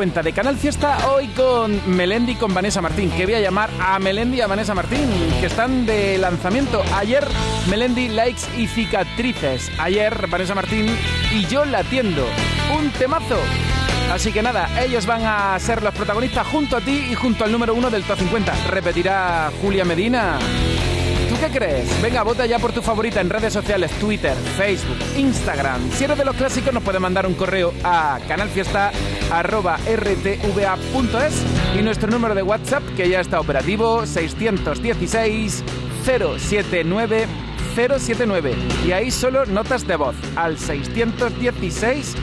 Cuenta de Canal Fiesta hoy con Melendi con Vanessa Martín, que voy a llamar a Melendi y a Vanessa Martín, que están de lanzamiento. Ayer Melendi Likes y Cicatrices. Ayer Vanessa Martín y yo la atiendo. Un temazo. Así que nada, ellos van a ser los protagonistas junto a ti y junto al número uno del top 50. Repetirá Julia Medina. ¿Tú qué crees? Venga, vota ya por tu favorita en redes sociales, Twitter, Facebook, Instagram. Si eres de los clásicos, nos puedes mandar un correo a canalfiesta.rtva.es y nuestro número de WhatsApp, que ya está operativo, 616 079 079. Y ahí solo notas de voz al 616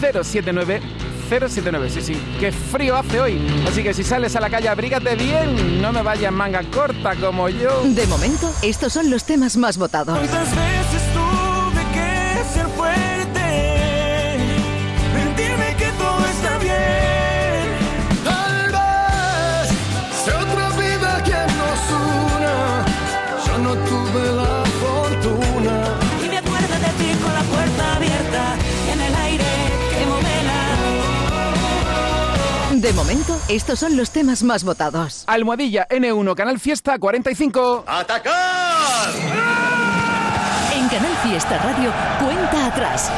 079 079, sí, sí. Qué frío hace hoy. Así que si sales a la calle, abrígate bien. No me vayas manga corta como yo. De momento, estos son los temas más votados. Momento, estos son los temas más votados. Almohadilla N1 Canal Fiesta 45. ¡Atacar! En Canal Fiesta Radio, cuenta atrás.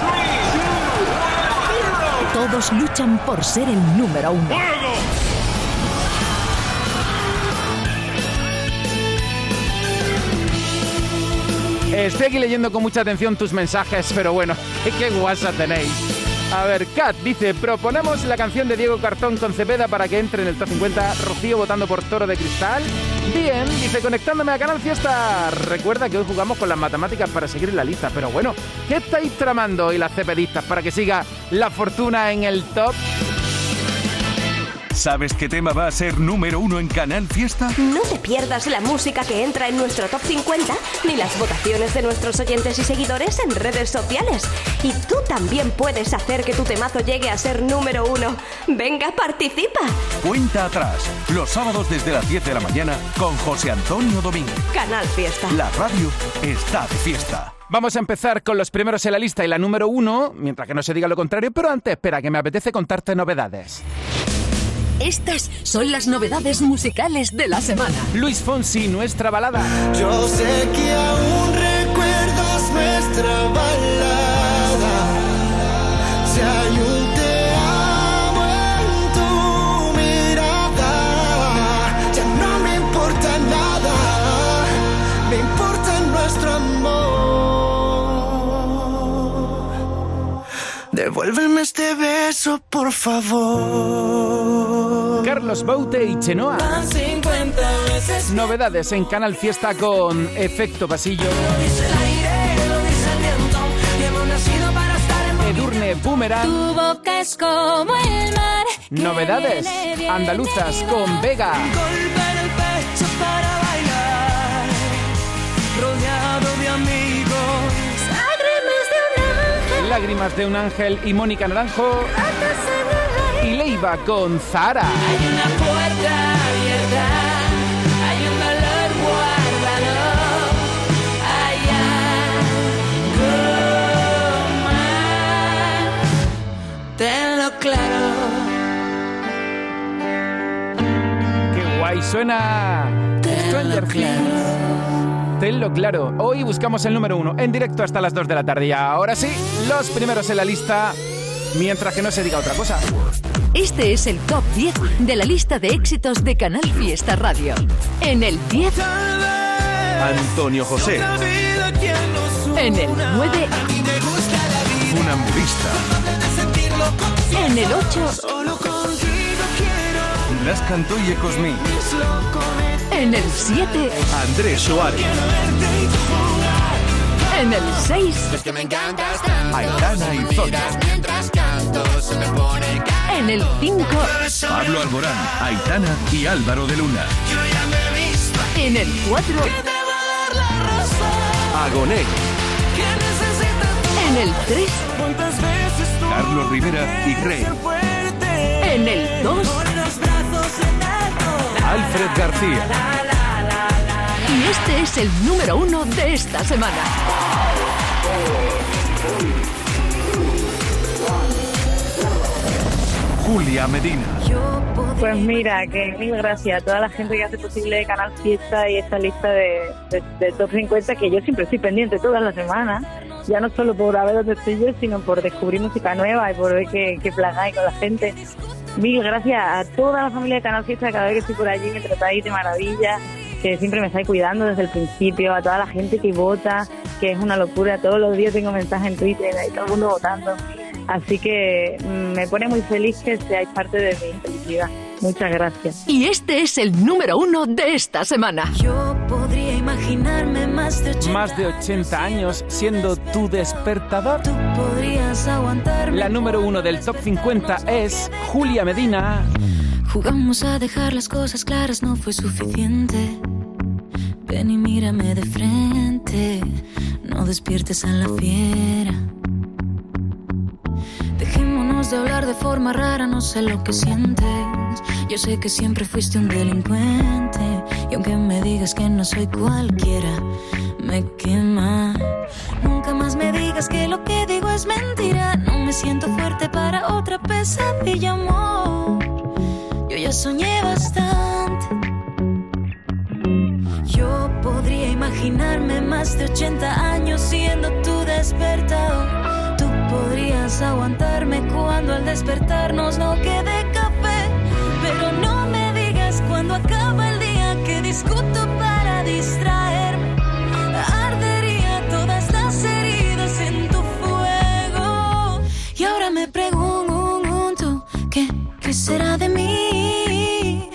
Todos luchan por ser el número uno. Estoy aquí leyendo con mucha atención tus mensajes, pero bueno, qué guasa tenéis. A ver, Kat dice, proponemos la canción de Diego Cartón con Cepeda para que entre en el top 50, Rocío votando por Toro de Cristal. Bien, dice, conectándome a Canal Fiesta. Recuerda que hoy jugamos con las matemáticas para seguir la lista, pero bueno, ¿qué estáis tramando hoy las cepedistas para que siga la fortuna en el top? ¿Sabes qué tema va a ser número uno en Canal Fiesta? No te pierdas la música que entra en nuestro top 50 ni las votaciones de nuestros oyentes y seguidores en redes sociales. Y tú también puedes hacer que tu temazo llegue a ser número uno. Venga, participa. Cuenta atrás, los sábados desde las 10 de la mañana con José Antonio Domínguez. Canal Fiesta. La radio está de fiesta. Vamos a empezar con los primeros en la lista y la número uno, mientras que no se diga lo contrario, pero antes, espera, que me apetece contarte novedades. Estas son las novedades musicales de la semana. Luis Fonsi, nuestra balada. Yo sé que aún recuerdas nuestra balada. Devuélveme este beso, por favor. Carlos Baute y Chenoa. Van 50 veces. Novedades en Canal Fiesta con Efecto Pasillo. Edurne Boomerang. Tu boca es como el mar. Novedades andaluzas con. Vega. Golpe Lágrimas de un ángel y Mónica Naranjo. Y Leiva con Zara. Hay una puerta abierta. Hay un dolor guardado. Allá. Goma. Tenlo claro. Qué guay suena. Stranger Things. Tenlo claro. Hoy buscamos el número uno en directo hasta las 2 de la tarde. Y ahora sí, los primeros en la lista. Mientras que no se diga otra cosa. Este es el top 10 de la lista de éxitos de Canal Fiesta Radio. En el 10, Tal vez Antonio José, en el 9, A mí me gusta la vida. funambulista, en el 8, Solo contigo quiero Blas en el 7, Andrés Suárez, verte y tú jugar en el 6, que me encantas tanto. Aitana y Zoya, mientras canto se me pone en el 5, Pablo Alborán, Aitana y Álvaro de Luna, Yo ya me he visto. En el 4, Te va a dar la razón. Agoné, Que necesitas tú en el 3, ¿Cuántas veces tú Carlos Rivera y Rey, en el 2 Alfred García, y este es el número 1 de esta semana. Julia Medina. Pues mira, que mil gracias a toda la gente que hace posible Canal Fiesta y esta lista de, de, de Top 50 que yo siempre estoy pendiente todas las semanas, ya no solo por ver dónde estoy yo, sino por descubrir música nueva y por ver qué, qué plagáis con la gente. Mil gracias a toda la familia de Canal Fiesta, cada vez que estoy por allí me tratáis de maravilla, que siempre me estáis cuidando desde el principio, a toda la gente que vota, que es una locura, todos los días tengo mensajes en Twitter y todo el mundo votando. Así que mm, me pone muy feliz que seáis parte de mi felicidad. Muchas gracias. Y este es el número uno de esta semana. Yo podría imaginarme más de 80 Más de 80 años siendo tu despertador. Tú podrías aguantarme. La número uno del top 50 es Julia Medina. Jugamos a dejar las cosas claras, no fue suficiente. Ven y mírame de frente, no despiertes a la fiera. Dejémonos de hablar de forma rara, no sé lo que sientes. Yo sé que siempre fuiste un delincuente. Y aunque me digas que no soy cualquiera, me quema. Nunca más me digas que lo que digo es mentira. No me siento fuerte para otra pesadilla, amor. Yo ya soñé bastante. Yo podría imaginarme más de 80 años siendo tu despertador. Tú podrías aguantarme cuando al despertarnos no quede discuto para distraerme. Ardería todas las heridas en tu fuego. Y ahora me pregunto, ¿qué, qué será de mí?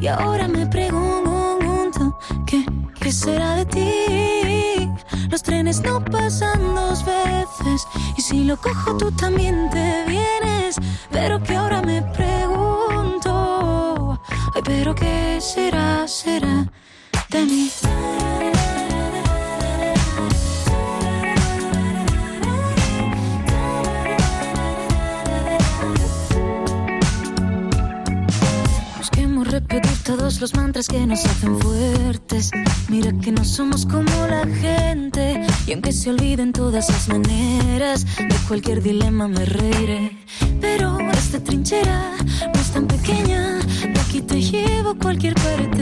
Y ahora me pregunto, ¿qué, qué será de ti? Los trenes no pasan dos veces y si lo cojo tú también te vienes. Pero que ahora me pregunto, pero qué será, será Busquemos repetir todos los mantras que nos hacen fuertes. Mira que no somos como la gente. Y aunque se olviden todas las maneras, de cualquier dilema me reiré. Pero esta trinchera no es tan pequeña. De aquí te llevo cualquier parte.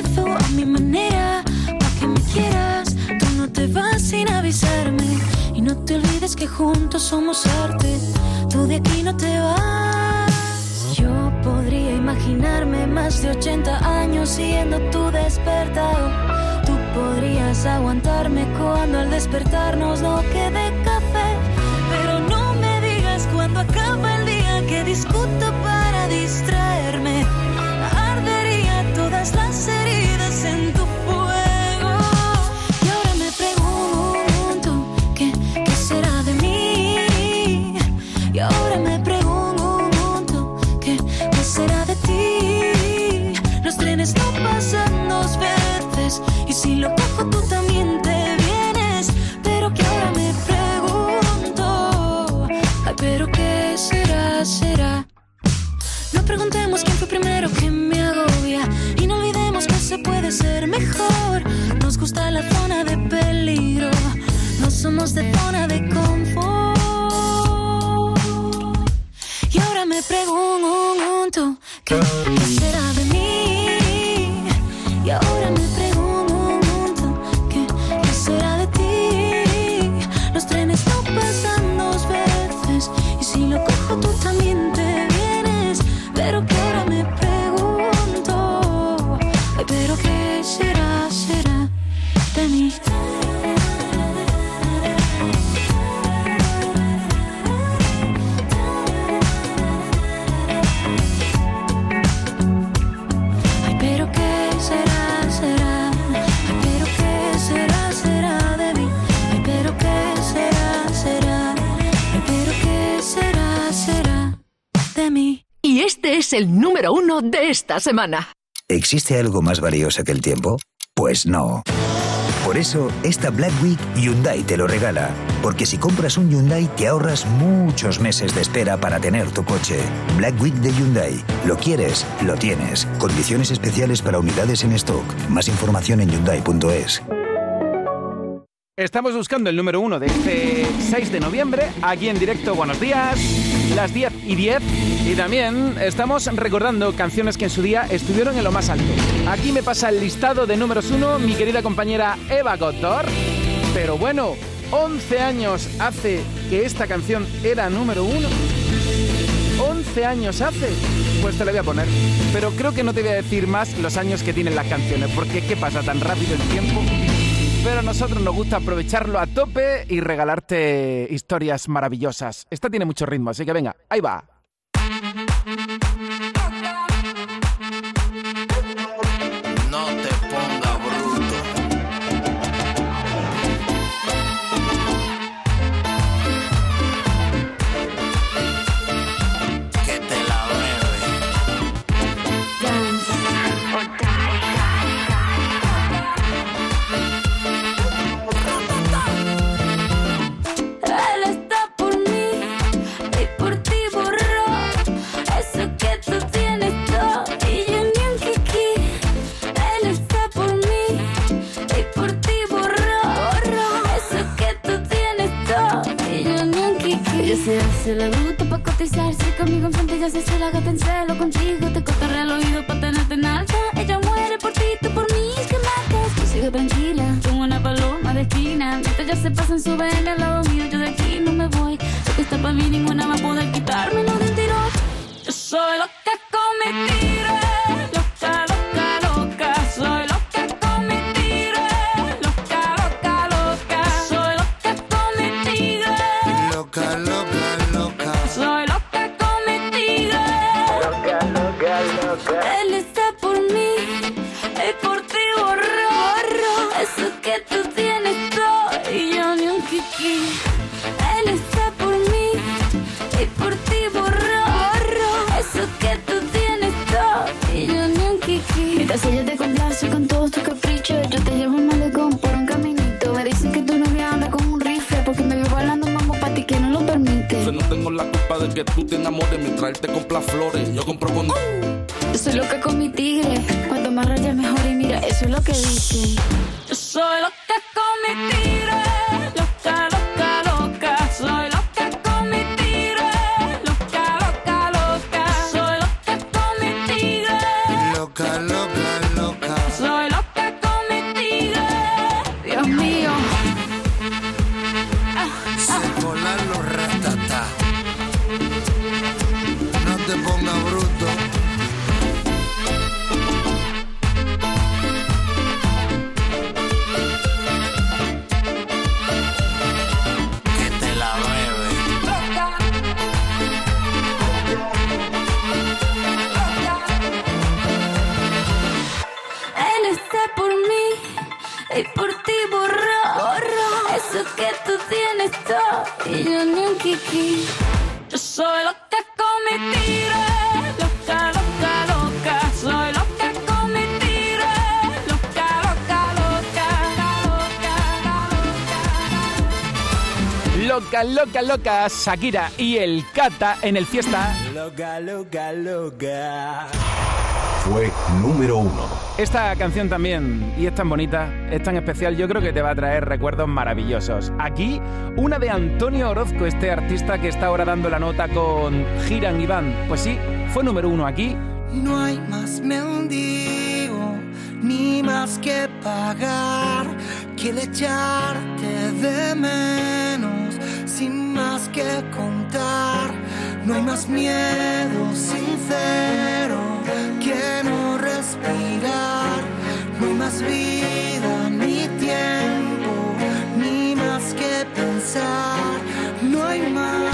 Rezo a mi manera, pa' que me quieras. Tú no te vas sin avisarme. Y no te olvides que juntos somos arte. Tú de aquí no te vas. Yo podría imaginarme más de 80 años siendo tu despertador. Tú podrías aguantarme cuando al despertarnos no quede café. Pero no me digas cuando acaba el día que discuto para distraerme. Primero que me agobia y no olvidemos que se puede ser mejor. Nos gusta la zona de peligro, no somos de zona de confort. Y ahora me pregunto, ¿qué, el número uno de esta semana. ¿Existe algo más valioso que el tiempo? Pues no. Por eso, esta Black Week Hyundai te lo regala. Porque si compras un Hyundai te ahorras muchos meses de espera para tener tu coche. Black Week de Hyundai. Lo quieres, lo tienes. Condiciones especiales para unidades en stock. Más información en hyundai.es. Estamos buscando el número uno de este 6 de noviembre, aquí en directo. Buenos días, las 10 y 10. Y también estamos recordando canciones que en su día estuvieron en lo más alto. Aquí me pasa el listado de números uno mi querida compañera Eva Gotor. Pero bueno, 11 años hace que esta canción era número uno. 11 años hace. Pues te la voy a poner. Pero creo que no te voy a decir más los años que tienen las canciones, porque ¿qué pasa tan rápido el tiempo? Pero a nosotros nos gusta aprovecharlo a tope y regalarte historias maravillosas. Esta tiene mucho ritmo, así que venga, ahí va. Se la bruta pa' cotizarse conmigo enfrente ya se hace la gata en celo contigo te cortaré el oído pa' tenerte en alta. Ella muere por ti, tú por mí, que matas. Tú sigue tranquila, como una paloma de esquina. Mientras ya se pasan su al lado mío, yo de aquí no me voy. Lo que está para mí, ninguna va a poder quitármelo de un tirón. Yo soy loca con mi enamores mientras él te compra flores. Yo compro con. Yo soy loca con mi tigre, cuanto más rayas mejor y mira, eso es lo que dicen. Yo soy loca Por mí y por ti borró, borró eso que tú tienes todo y yo ni un kiki. Yo soy loca con mi tiro, loca, loca, loca. Soy loca con mi tiro, loca, loca, loca, Loca, loca, loca, Shakira y el Kata en el fiesta. Loca, loca, loca. Fue número uno. Esta canción también, y es tan bonita, es tan especial, yo creo que te va a traer recuerdos maravillosos. Aquí, una de Antonio Orozco, este artista que está ahora dando la nota con Giran Iván. Pues sí, fue número uno aquí. No hay más mendigo, ni más que pagar, que el echarte de menos, sin más que contar. No hay más miedo sincero que no respirar. No más vida, ni tiempo, ni más que pensar. No hay más.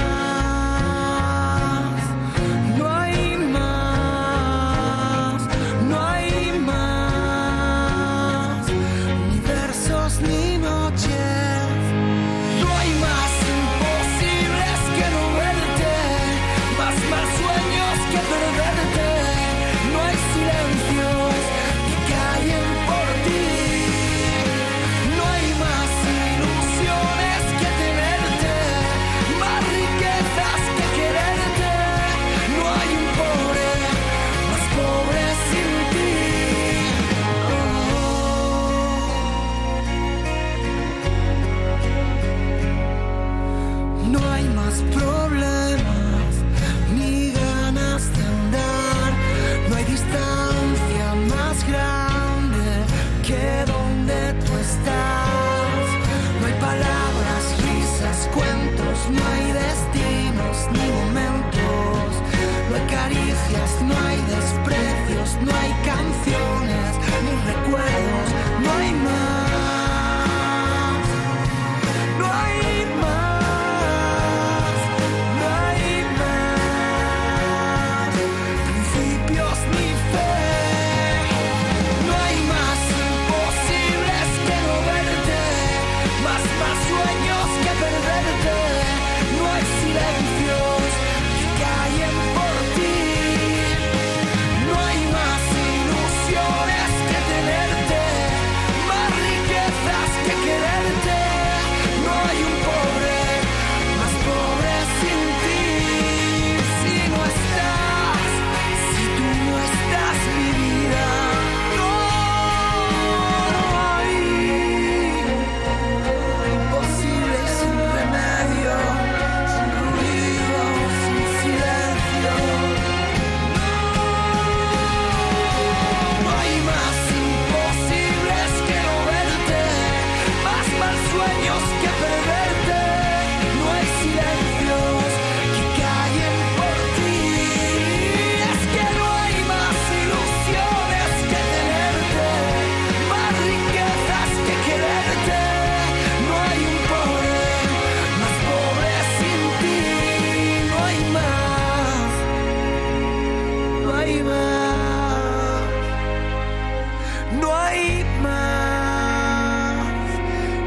No hay más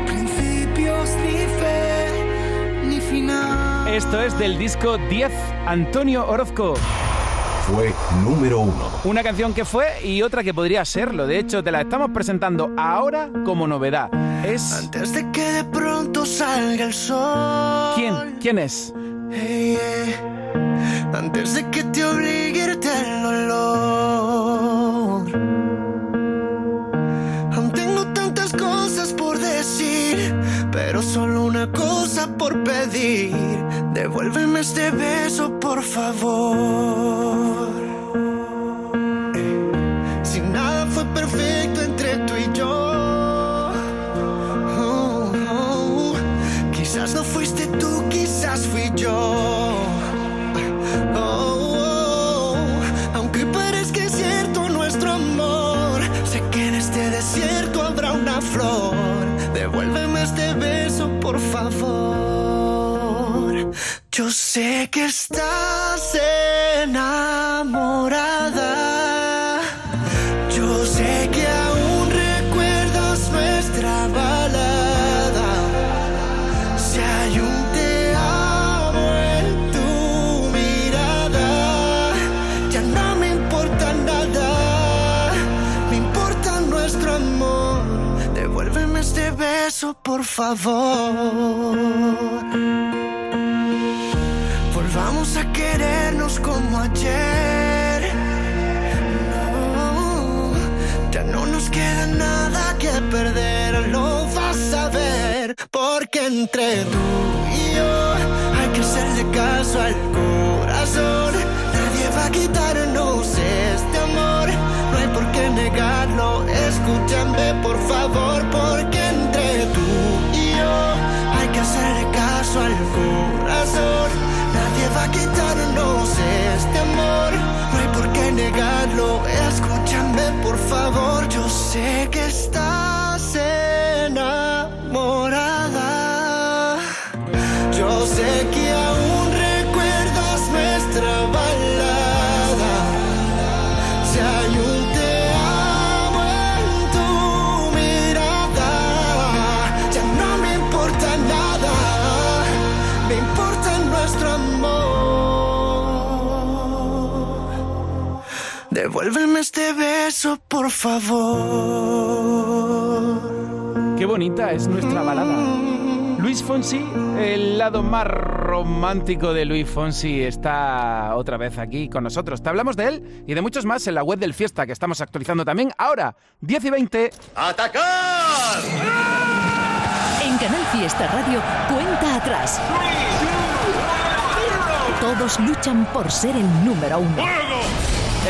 principios ni fe ni final. Esto es del disco 10, Antonio Orozco. Fue número uno. Una canción que fue y otra que podría serlo. De hecho, te la estamos presentando ahora como novedad. Es... Antes de que de pronto salga el sol. ¿Quién? ¿Quién es? Hey, yeah. Antes de que te obligue por pedir. Devuélveme este beso, por favor. Yo sé que estás enamorada. Yo sé que aún recuerdas nuestra balada. Si hay un te amo en tu mirada, ya no me importa nada. Me importa nuestro amor. Devuélveme este beso, por favor. Como ayer. Ya no nos queda nada que perder, lo vas a ver. Porque entre tú y yo hay que hacerle caso al corazón. Nadie va a quitarnos este amor, no hay por qué negarlo. Escúchame por favor, negarlo. Escúchame por favor, yo sé que estás enamorada. Yo sé que este beso, por favor. Qué bonita es nuestra balada. Luis Fonsi, el lado más romántico de Luis Fonsi, está otra vez aquí con nosotros. Te hablamos de él y de muchos más en la web del Fiesta, que estamos actualizando también ahora, 10 y 20. ¡Atacar! En Canal Fiesta Radio, cuenta atrás. Todos luchan por ser el número uno.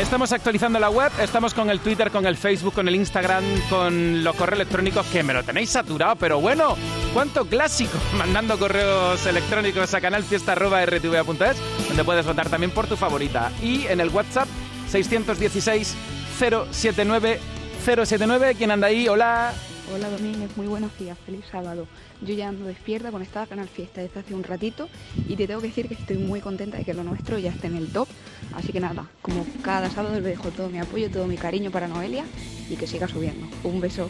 Estamos actualizando la web, estamos con el Twitter, con el Facebook, con el Instagram, con los correos electrónicos que me lo tenéis saturado, pero bueno, cuánto clásico, mandando correos electrónicos a canalfiesta.rtva.es, donde puedes votar también por tu favorita. Y en el WhatsApp 616 079 079. ¿Quién anda ahí? Hola. Hola Domínguez, muy buenos días, feliz sábado. Yo ya ando despierta conectada a Canal Fiesta desde hace un ratito y te tengo que decir que estoy muy contenta de que lo nuestro ya esté en el top. Así que nada, como cada sábado le dejo todo mi apoyo, todo mi cariño para Noelia y que siga subiendo. Un beso.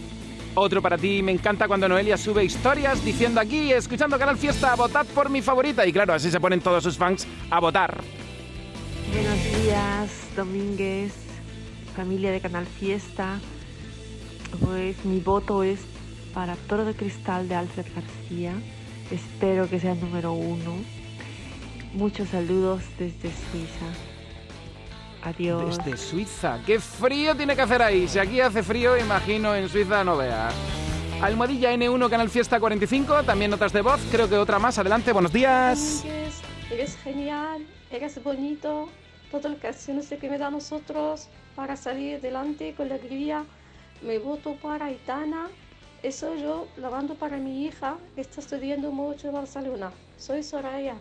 Otro para ti, me encanta cuando Noelia sube historias diciendo aquí, escuchando Canal Fiesta, votad por mi favorita. Y claro, así se ponen todos sus fans a votar. Buenos días, Domínguez, familia de Canal Fiesta. Pues mi voto es para Toro de Cristal de Alfred García. Espero que sea el número uno. Muchos saludos desde Suiza. Adiós. Desde Suiza. ¡Qué frío tiene que hacer ahí! Si aquí hace frío, imagino en Suiza no veas. Almohadilla N1 Canal Fiesta 45, también notas de voz, creo que otra más. Adelante, buenos días. Domínguez, eres genial, eres bonito, todas las canciones que me da a nosotros para salir adelante con la alegría. Me voto para Aitana, eso yo lavando para mi hija que está estudiando mucho en Barcelona. Soy Soraya.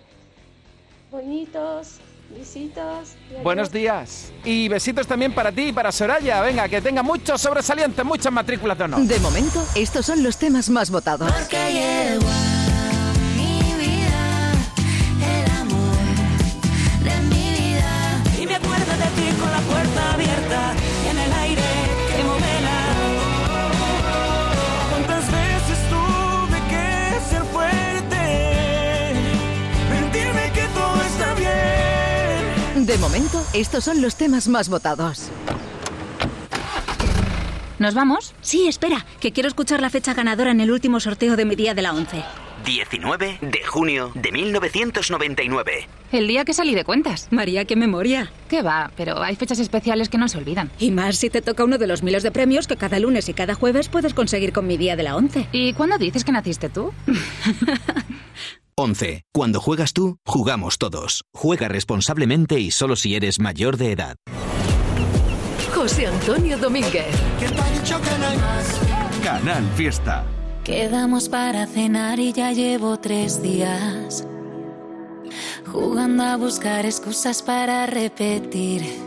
Bonitos, adiós. Buenos días. Y besitos también para ti y para Soraya. Venga, que tenga muchos sobresalientes, muchas matrículas de honor. De momento, estos son los temas más votados. Porque De momento, estos son los temas más votados. ¿Nos vamos? Sí, espera, que quiero escuchar la fecha ganadora en el último sorteo de mi día de la 11. 19 de junio de 1999. El día que salí de cuentas. María, qué memoria. ¿Qué va? Pero hay fechas especiales que no se olvidan. Y más si te toca uno de los miles de premios que cada lunes y cada jueves puedes conseguir con mi día de la 11. ¿Y cuándo dices que naciste tú? 11. Cuando juegas tú, jugamos todos. Juega responsablemente y solo si eres mayor de edad. José Antonio Domínguez. Canal Fiesta. Quedamos para cenar y ya llevo tres días jugando a buscar excusas para repetir.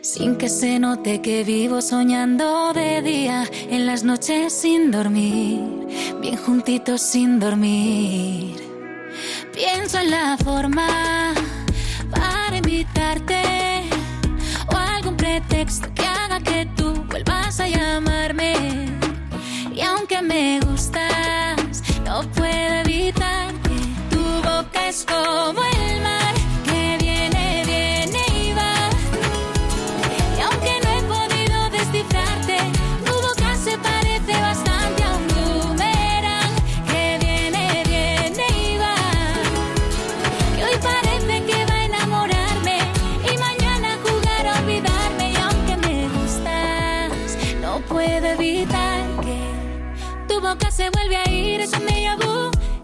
Sin que se note que vivo soñando de día, en las noches sin dormir, bien juntitos sin dormir. Pienso en la forma para invitarte o algún pretexto que haga que tú vuelvas a llamarme. Y aunque me gustas, no puedo evitar que tu boca es como el mar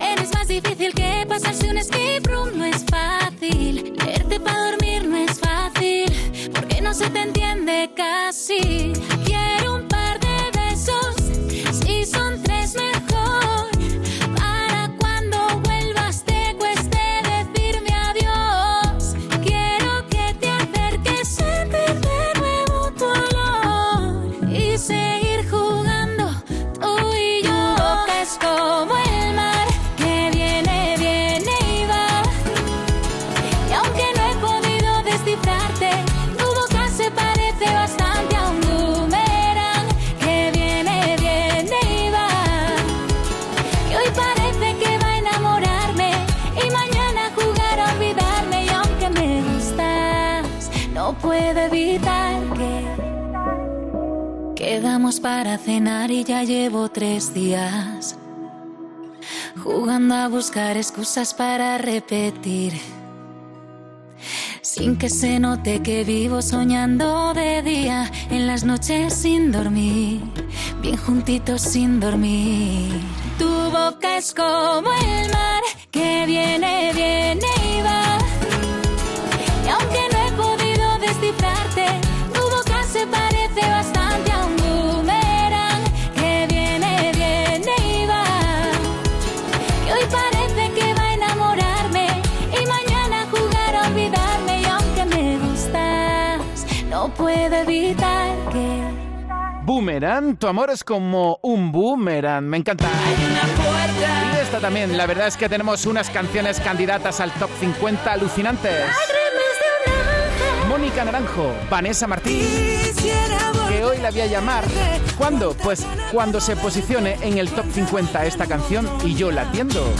Eres más difícil que pasarse un escape room. No es fácil, leerte para dormir no es fácil, porque no se te entiende casi. Quedamos para cenar y ya llevo tres días jugando a buscar excusas para repetir. Sin que se note que vivo soñando de día, en las noches sin dormir, bien juntitos sin dormir. Tu boca es como el mar que viene, viene y va. Boomerang, tu amor es como un boomerang, me encanta. Y esta también, la verdad es que tenemos unas canciones candidatas al top 50 alucinantes. Mónica Naranjo, Vanessa Martín, que hoy la voy a llamar. ¿Cuándo? Pues cuando se posicione en el top 50 esta canción y yo la atiendo.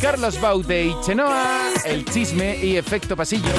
Carlos Baude y Chenoa, El Chisme y Efecto Pasillo.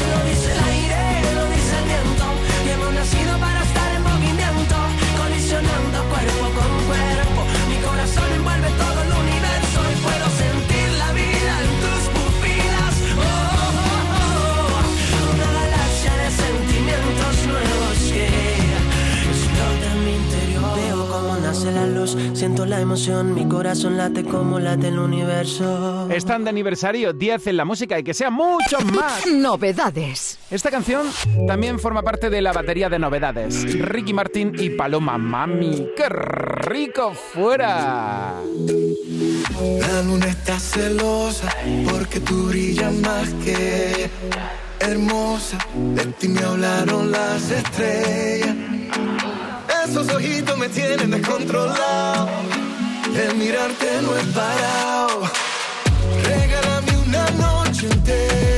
Nace la luz, siento la emoción, mi corazón late como late el universo. Están de aniversario 10 en la música y que sea mucho más. Novedades. Esta canción también forma parte de la batería de novedades. Ricky Martin y Paloma Mami. ¡Qué rico fuera! La luna está celosa porque tú brillas más que hermosa. De ti me hablaron las estrellas. Esos ojitos me tienen descontrolado. El mirarte no es parado. Regálame una noche entera.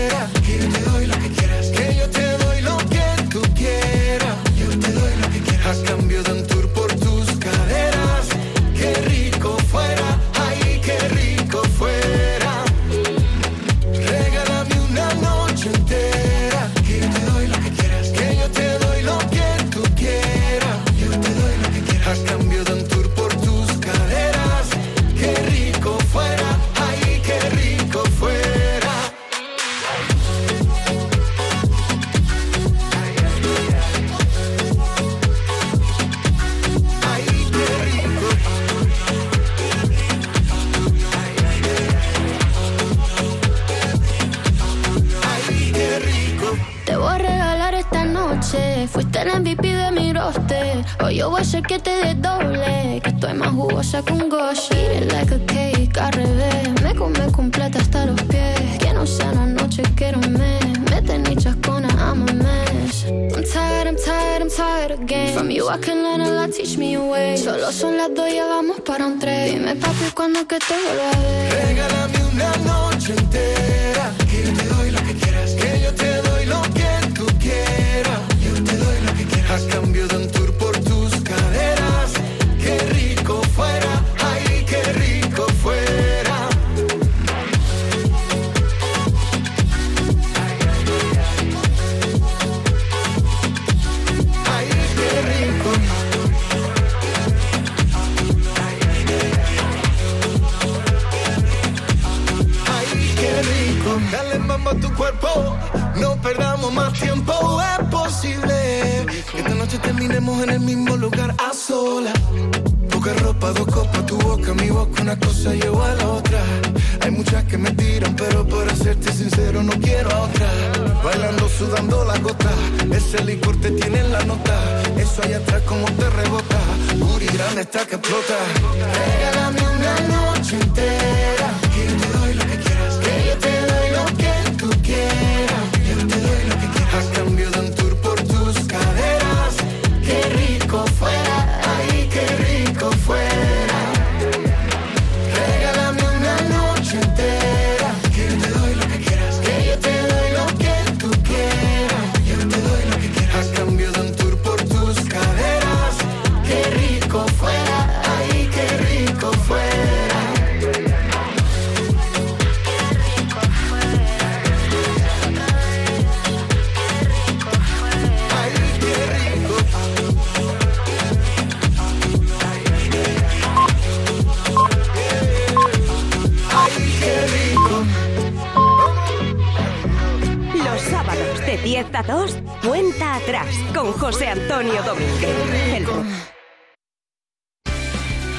Fuiste el MVP de mi roster. Hoy yo voy a hacer que te desdoble. Que estoy más jugosa que un gosh. Eat like a cake al revés. Me come completa hasta los pies. Que no sea una noche, quiero un mes. Mete ni chascona, I'm a. I'm tired, I'm tired, I'm tired again. From you I can learn a lot, teach me a way. Solo son las dos, ya vamos para un tren. Dime papi, ¿cuándo que te vuelva a ver? Regálame una noche entera. Que yo te doy lo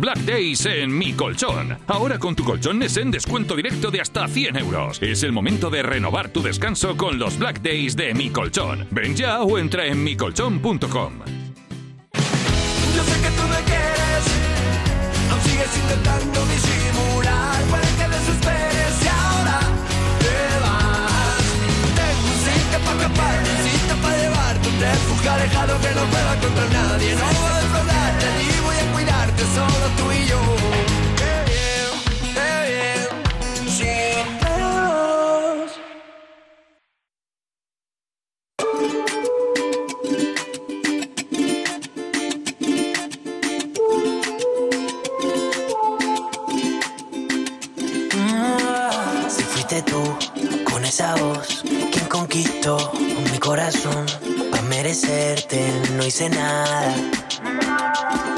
Black Days en Mi Colchón. Ahora con tu colchón en descuento directo de hasta 100 euros. Es el momento de renovar tu descanso con los Black Days de Mi Colchón. Ven ya o entra en micolchón.com. Yo sé que tú me quieres, aún sigues intentando disimular. Puede que refugio alejado que no pueda contra nadie. No voy a defraudarte, ni voy a cuidarte, solo tú y yo. No hice nada.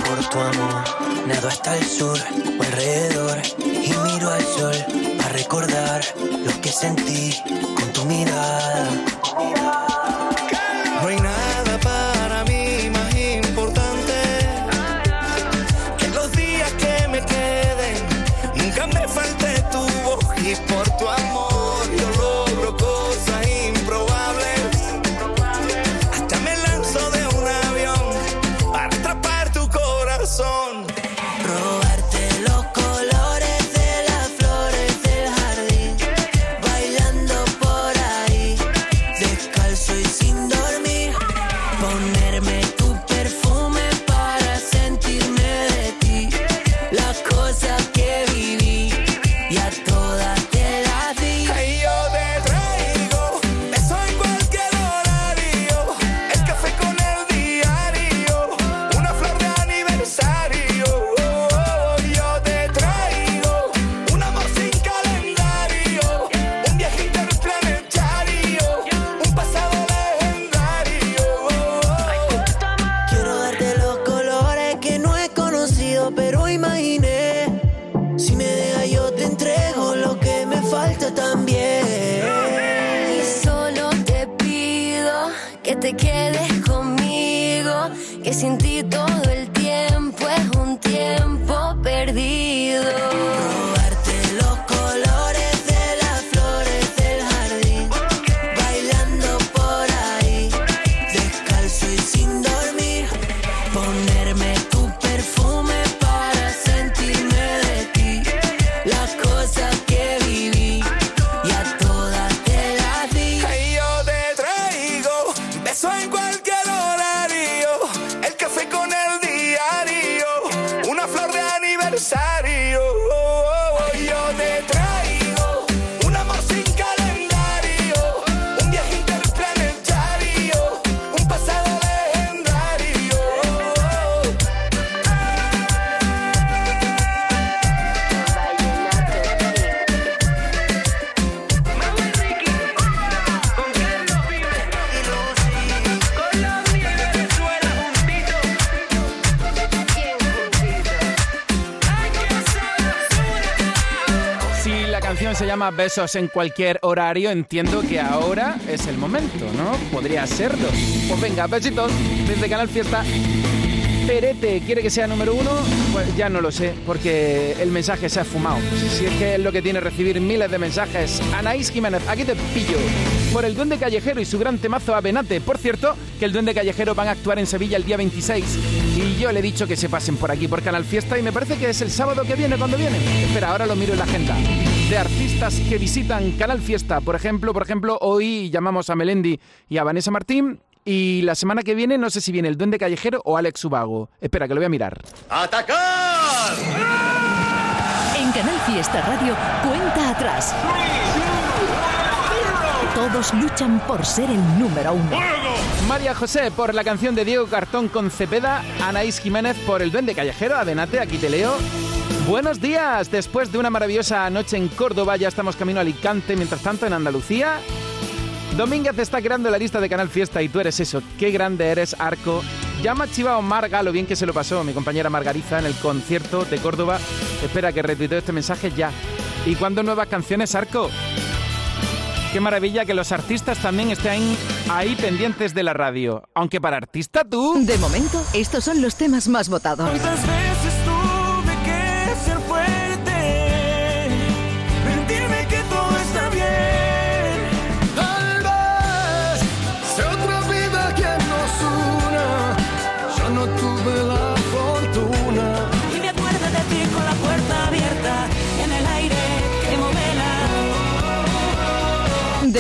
Por tu amor, nado hasta el sur o alrededor y miro al sol para recordar lo que sentí con tu mirada. Llama Besos en cualquier horario, entiendo que ahora es el momento, ¿no? Podría serlo. Pues venga, besitos desde Canal Fiesta. Perete quiere que sea número uno, pues ya no lo sé, porque el mensaje se ha fumado. Si es que es lo que tiene recibir miles de mensajes. Anaís Jiménez, aquí te pillo. Por el Duende Callejero y su gran temazo Avenate. Por cierto, que el Duende Callejero van a actuar en Sevilla el día 26. Y yo le he dicho que se pasen por aquí, por Canal Fiesta, y me parece que es el sábado que viene cuando vienen. Espera, ahora lo miro en la agenda. De artistas que visitan Canal Fiesta. Por ejemplo, por ejemplo, hoy llamamos a Melendi y a Vanessa Martín. Y la semana que viene no sé si viene el Duende Callejero o Alex Ubago. Espera, que lo voy a mirar. ¡Atacar! En Canal Fiesta Radio, cuenta atrás. Todos luchan por ser el número uno. María José por la canción de Diego Cartón con Cepeda, Anaís Jiménez por el Duende Callejero, Adenate, aquí te leo. Buenos días, después de una maravillosa noche en Córdoba, ya estamos camino a Alicante, mientras tanto en Andalucía. Domínguez está creando la lista de Canal Fiesta y tú eres eso, qué grande eres, Arco. Ya me ha chivado Marga lo bien que se lo pasó mi compañera Margariza en el concierto de Córdoba. Espera que retuiteo este mensaje ya. ¿Y cuándo nuevas canciones, Arco? Qué maravilla que los artistas también estén ahí pendientes de la radio. Aunque para artista tú... De momento, estos son los temas más votados. ¿Cuántas veces tuve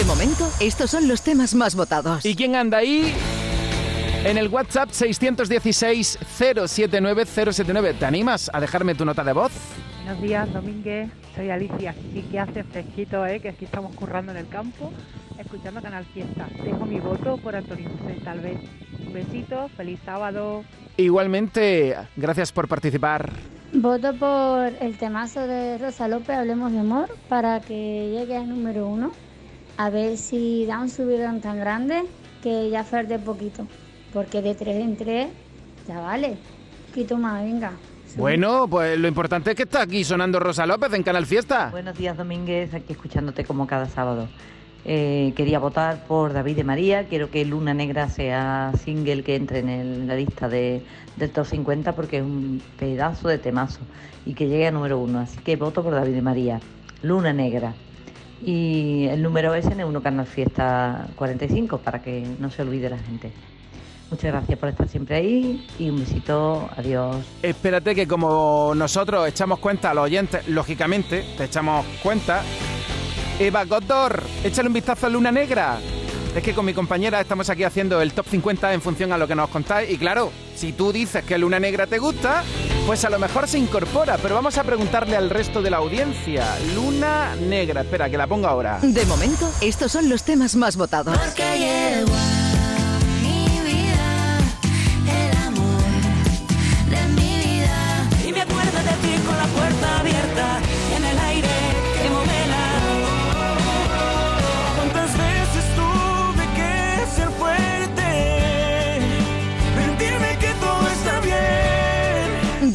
De momento, estos son los temas más votados. ¿Y quién anda ahí? En el WhatsApp 616-079-079. ¿Te animas a dejarme tu nota de voz? Buenos días, Domínguez. Soy Alicia. Sí que hace fresquito, ¿eh? Que aquí estamos currando en el campo, escuchando Canal Fiesta. Dejo mi voto por Antonio José, tal vez. Un besito, feliz sábado. Igualmente, gracias por participar. Voto por el temazo de Rosa López, Hablemos de Amor, para que llegue al número uno. A ver si da un subidón tan grande que ya de poquito. Porque de tres en tres, ya vale. Quito más, venga. Bueno, pues lo importante es que está aquí sonando Rosa López en Canal Fiesta. Buenos días, Domínguez, aquí escuchándote como cada sábado. Eh, quería votar por David de María, quiero que Luna Negra sea single que entre en el- la lista de, del top 50 porque es un pedazo de temazo y que llegue a número uno, así que voto por David de María, Luna Negra. Y el número es N1 Canal Fiesta 45 para que no se olvide la gente. Muchas gracias por estar siempre ahí y un besito, adiós. Espérate que como nosotros echamos cuenta a los oyentes, lógicamente, te echamos cuenta. Eva Goddor, échale un vistazo a Luna Negra. Es que con mi compañera estamos aquí haciendo el top 50 en función a lo que nos contáis. Y claro, si tú dices que Luna Negra te gusta, pues a lo mejor se incorpora. Pero vamos a preguntarle al resto de la audiencia. Luna Negra, espera, que la pongo ahora. De momento, estos son los temas más votados. Porque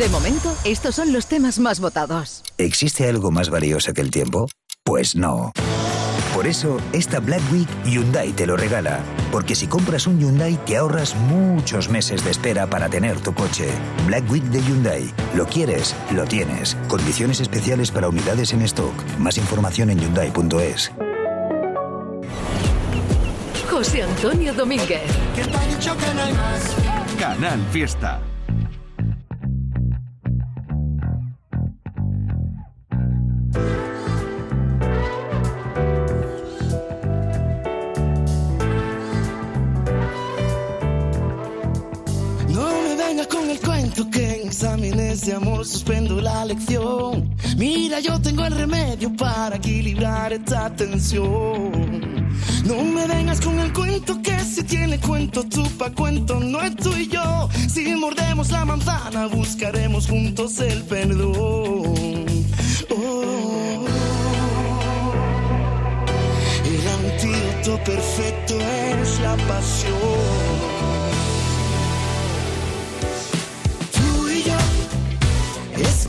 De momento, estos son los temas más votados. ¿Existe algo más valioso que el tiempo? Pues no. Por eso, esta Black Week Hyundai te lo regala. Porque si compras un Hyundai te ahorras muchos meses de espera para tener tu coche. Black Week de Hyundai. Lo quieres, lo tienes. Condiciones especiales para unidades en stock. Más información en hyundai.es. José Antonio Domínguez. Canal Fiesta. De amor suspendo la lección. Mira, yo tengo el remedio para equilibrar esta tensión. No me vengas con el cuento que si tiene cuento tú pa' cuento no es tú y yo. Si mordemos la manzana buscaremos juntos el perdón. Oh. El antídoto perfecto es la pasión.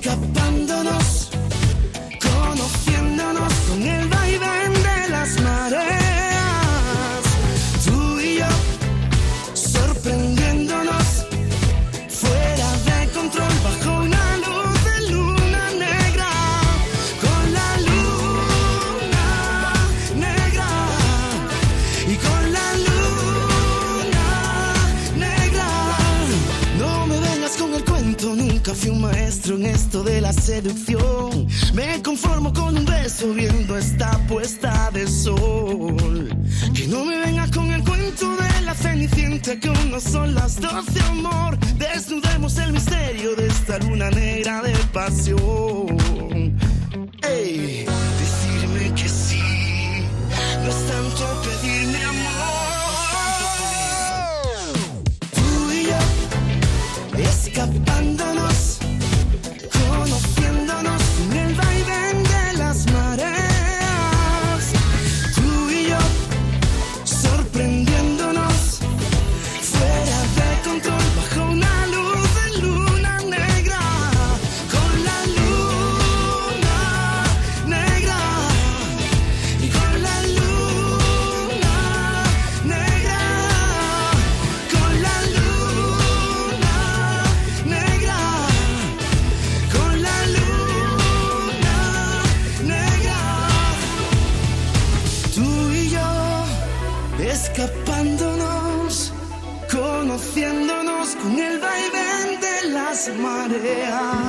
Escapándonos, conociéndonos con el fui un maestro en esto de la seducción. Me conformo con un beso viendo esta puesta de sol. Que no me vengas con el cuento de la cenicienta, que aún no son las dos de amor. Desnudemos el misterio de esta luna negra de pasión. Ey, decirme que sí, no es tanto pedirme amor. Tú y yo, escapándonos, las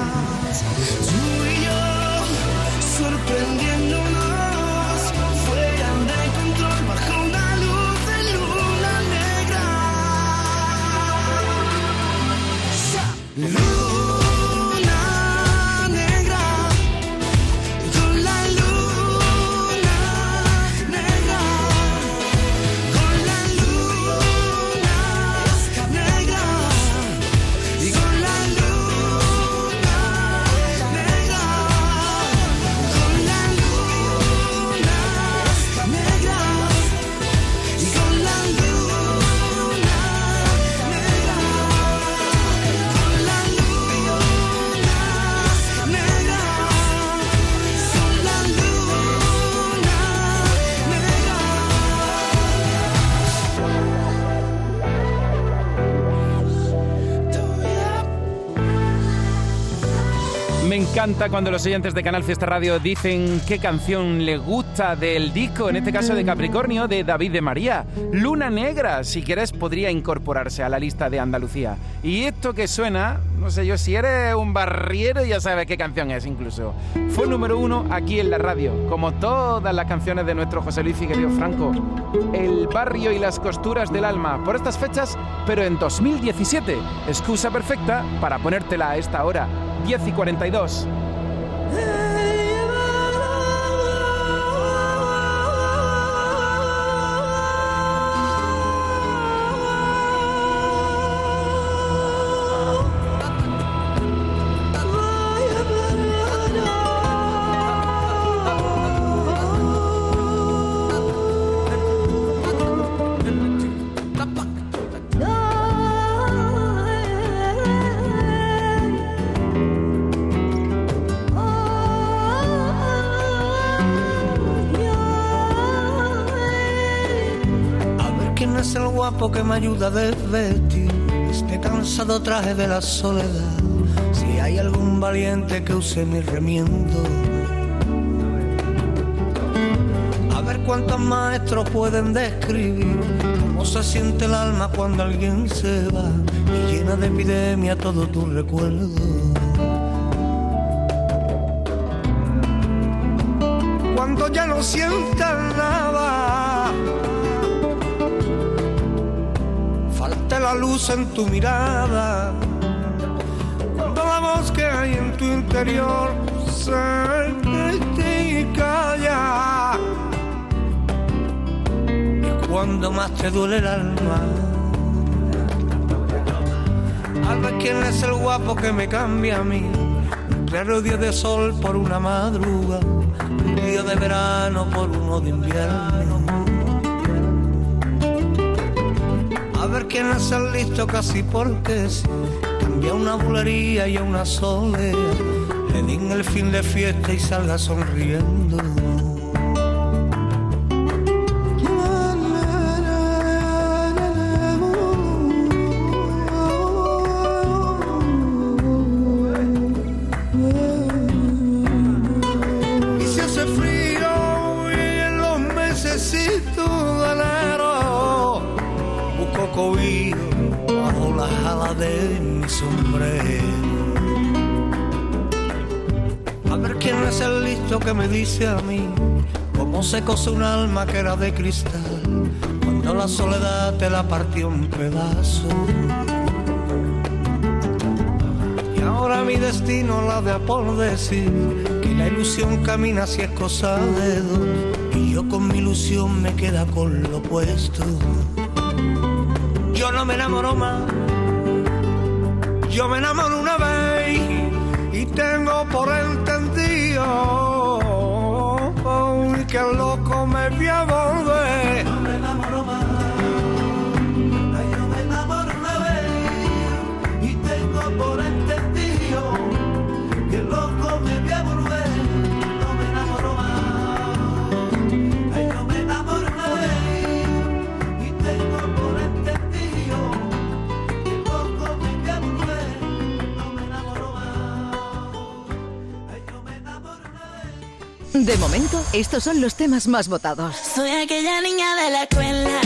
encanta cuando los oyentes de Canal Fiesta Radio dicen qué canción les gusta del disco, en este caso de Capricornio, de David de María. Luna Negra, si quieres, podría incorporarse a la lista de Andalucía. Y esto que suena, no sé yo, si eres un barriero ya sabes qué canción es incluso. Fue número uno aquí en la radio, como todas las canciones de nuestro José Luis Figueroa Franco. El barrio y las costuras del alma, por estas fechas, pero en 2017. Excusa perfecta para ponértela a esta hora, 10 y 42. Yeah. que me ayuda a desvestir este cansado traje de la soledad. Si hay algún valiente que use mi remiendo. A ver cuántos maestros pueden describir cómo se siente el alma cuando alguien se va y llena de epidemia todo tu recuerdo. Cuando ya no sientas nada. La luz en tu mirada. Cuando la voz que hay en tu interior se y calla. Y cuando más te duele el alma. Al ver quién es el guapo que me cambia a mí. Claro día de sol por una madruga. Un día de verano por uno de invierno. Es el listo casi porque sí. Cambia una bulería y a una soledad. Le den el fin de fiesta y salga sonriendo. Me dice a mí cómo se cose un alma que era de cristal cuando la soledad te la partió en pedazos. Y ahora mi destino la de a por decir que la ilusión camina si es cosa de dos y yo con mi ilusión me queda con lo opuesto. Yo no me enamoro más, yo me enamoro el loco De momento, estos son los temas más votados. Soy aquella niña de la escuela,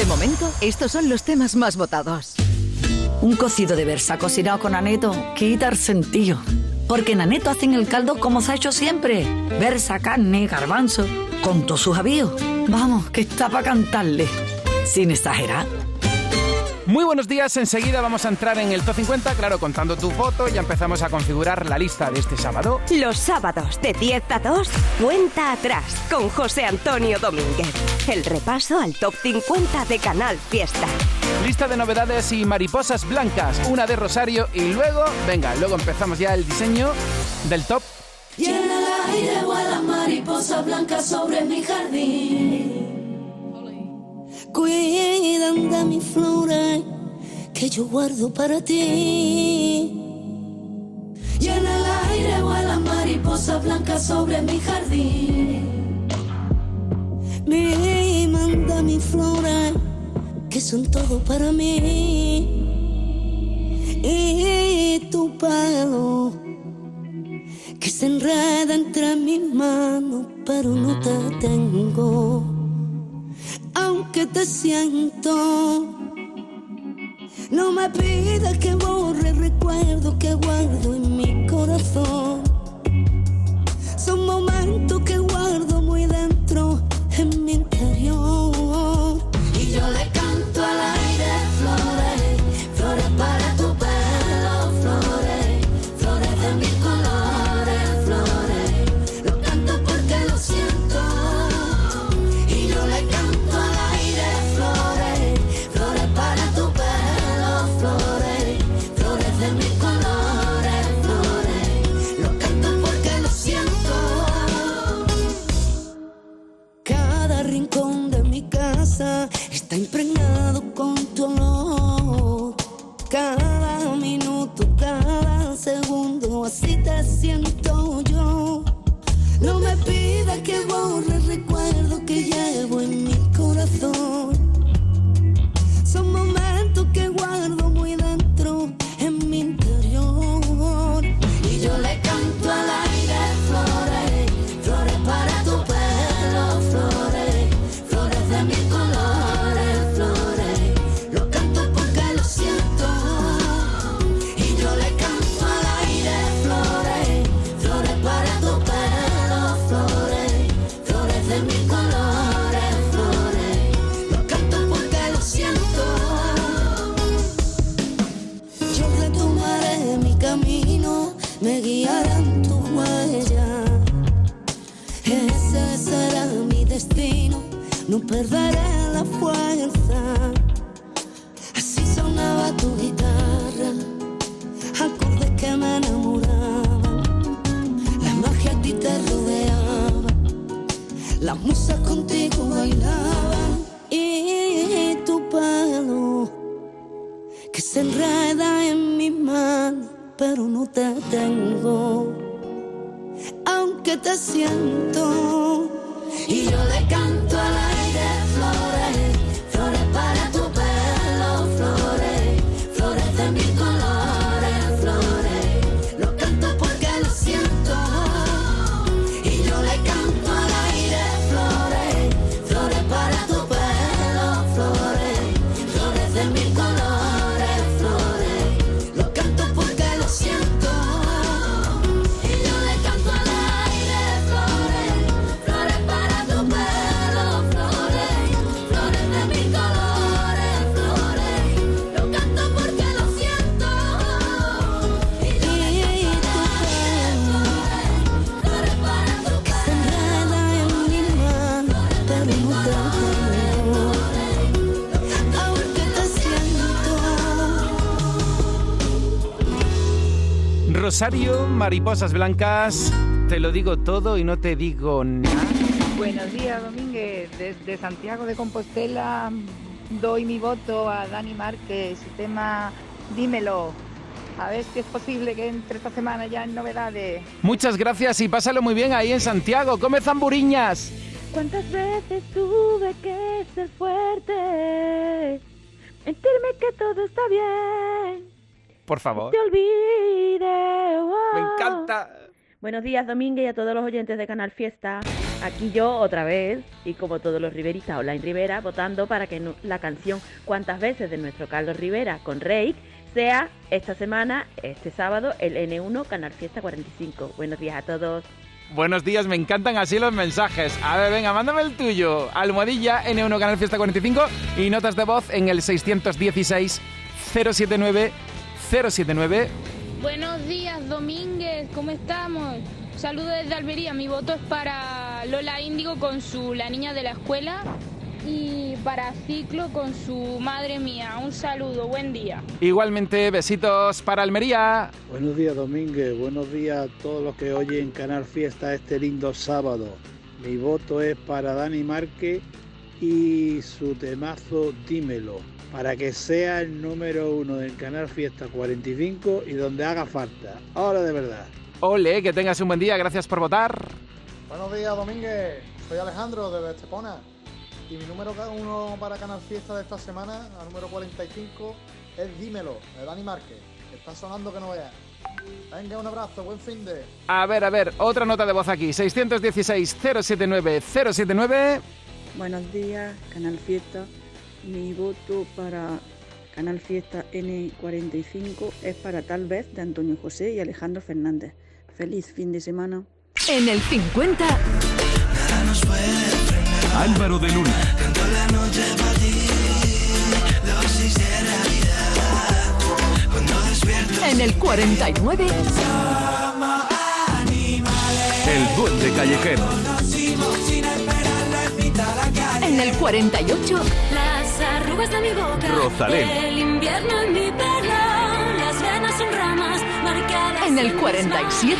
De momento, estos son los temas más votados. Un cocido de versa cocinado con aneto quita el sentido. Porque en aneto hacen el caldo como se ha hecho siempre. Versa, carne, garbanzo, con todos sus avíos. Vamos, que está para cantarle. Sin exagerar. Muy buenos días, enseguida vamos a entrar en el Top 50, claro, contando tu voto, ya empezamos a configurar la lista de este sábado. Los sábados de 10 a 2, cuenta atrás con José Antonio Domínguez. El repaso al top 50 de Canal Fiesta. Lista de novedades y mariposas blancas, una de Rosario y luego, venga, luego empezamos ya el diseño del top. Y en el aire vuelan mariposas blancas sobre mi jardín cuidan de mi flora que yo guardo para ti. Y en el aire vuela mariposa blanca sobre mi jardín. Me manda mi flora que son todo para mí. Y tu palo que se enreda entre mis manos, pero no te tengo. Aunque te siento, no me pidas que borre recuerdos que guardo en mi corazón. Son momentos que guardo muy dentro en mi interior. Rosario, mariposas blancas, te lo digo todo y no te digo nada. Buenos días, Domínguez. Desde Santiago de Compostela doy mi voto a Dani Márquez. Su tema Dímelo. A ver si es posible que entre esta semana ya en novedades. Muchas gracias y pásalo muy bien ahí en Santiago. Come zamburiñas. ¿Cuántas veces tuve que ser fuerte? Mentirme que todo está bien. Por favor. Te olvide. wow. Me encanta. Buenos días, Domínguez, y a todos los oyentes de Canal Fiesta. Aquí yo otra vez, y como todos los riveristas online Rivera, votando para que la canción Cuántas veces de nuestro Carlos Rivera con Rey sea esta semana, este sábado, el N1 Canal Fiesta 45. Buenos días a todos. Buenos días, me encantan así los mensajes. A ver, venga, mándame el tuyo. Almohadilla N1 Canal Fiesta 45 y notas de voz en el 616 079 079. Buenos días, Domínguez, ¿cómo estamos? Saludos desde Almería. Mi voto es para Lola Índigo con su La Niña de la Escuela y para Ciclo con su Madre Mía. Un saludo, buen día. Igualmente, besitos para Almería. Buenos días, Domínguez. Buenos días a todos los que oyen Canal Fiesta este lindo sábado. Mi voto es para Dani Márquez y su temazo Dímelo, para que sea el número uno del canal Fiesta 45 y donde haga falta. Ahora de verdad. Ole, que tengas un buen día, gracias por votar. Buenos días, Domínguez. Soy Alejandro de Estepona. Y mi número uno para Canal Fiesta de esta semana, el número 45, es Dímelo, de Dani Márquez. Está sonando que no veas. Venga, un abrazo, buen fin de. A ver, a ver, otra nota de voz aquí, 616-079-079. Buenos días, Canal Fiesta. Mi voto para Canal Fiesta N45 es para Tal vez de Antonio José y Alejandro Fernández. Feliz fin de semana. En el 50, Álvaro de Luna. en el 49, El duende callejero. En el 48, Las arrugas de mi boca. Rosalén. El invierno en mi pelo. Las venas son ramas marcadas. en el 47,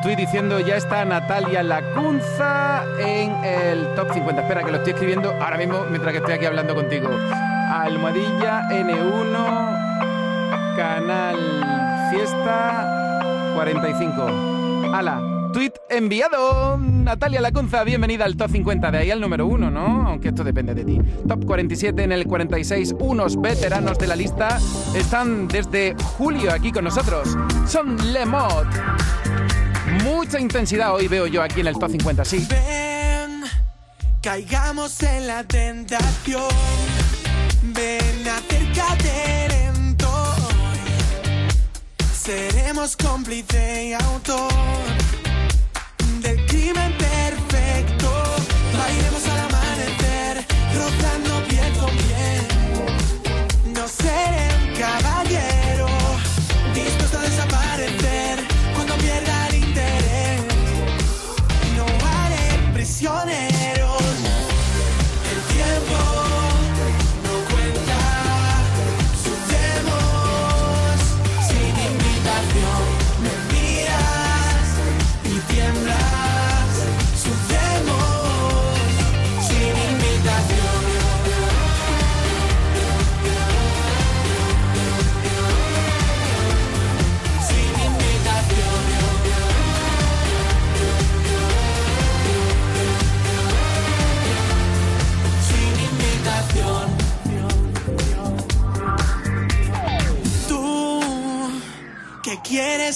tuit diciendo ya está Natalia Lacunza en el top 50. Espera, que lo estoy escribiendo ahora mismo mientras que estoy aquí hablando contigo. Almohadilla N1, Canal Fiesta 45. ¡Hala! Tweet enviado. Natalia Lacunza, bienvenida al top 50. De ahí al número 1, ¿no? Aunque esto depende de ti. Top 47 en el 46. Unos veteranos de la lista están desde julio aquí con nosotros. Son Lemot. Mucha intensidad hoy veo yo aquí en el top 50, sí. Ven, caigamos en la tentación. Ven, acércate lento. Seremos cómplice y autor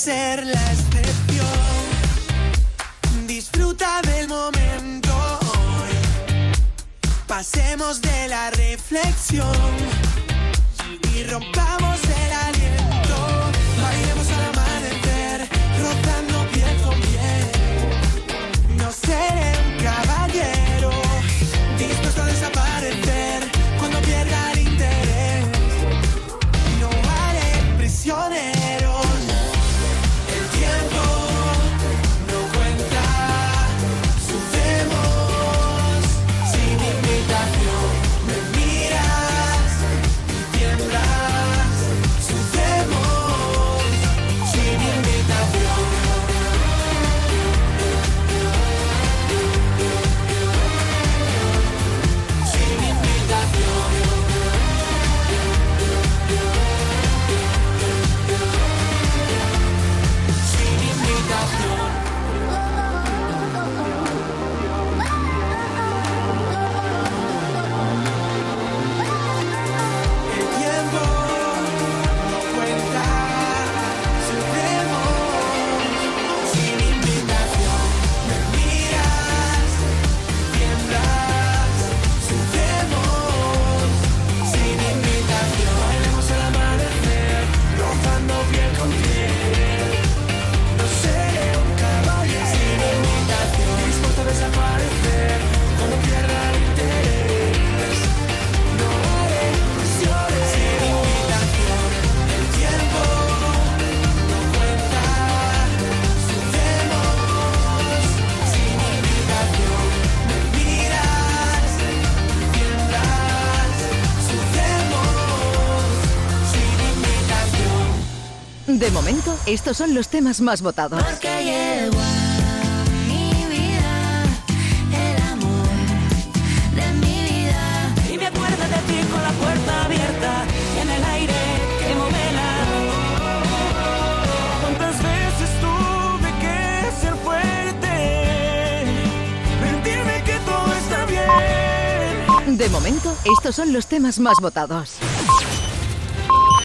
ser la excepción. Disfruta del momento hoy. Pasemos de la reflexión y rompamos. Estos son los temas más votados. Porque llevo a mi vida el amor de mi vida. Y me acuerdo de ti con la puerta abierta en el aire que movela. ¿Cuántas veces tuve que ser fuerte? Mentirme que todo está bien. De momento, estos son los temas más votados.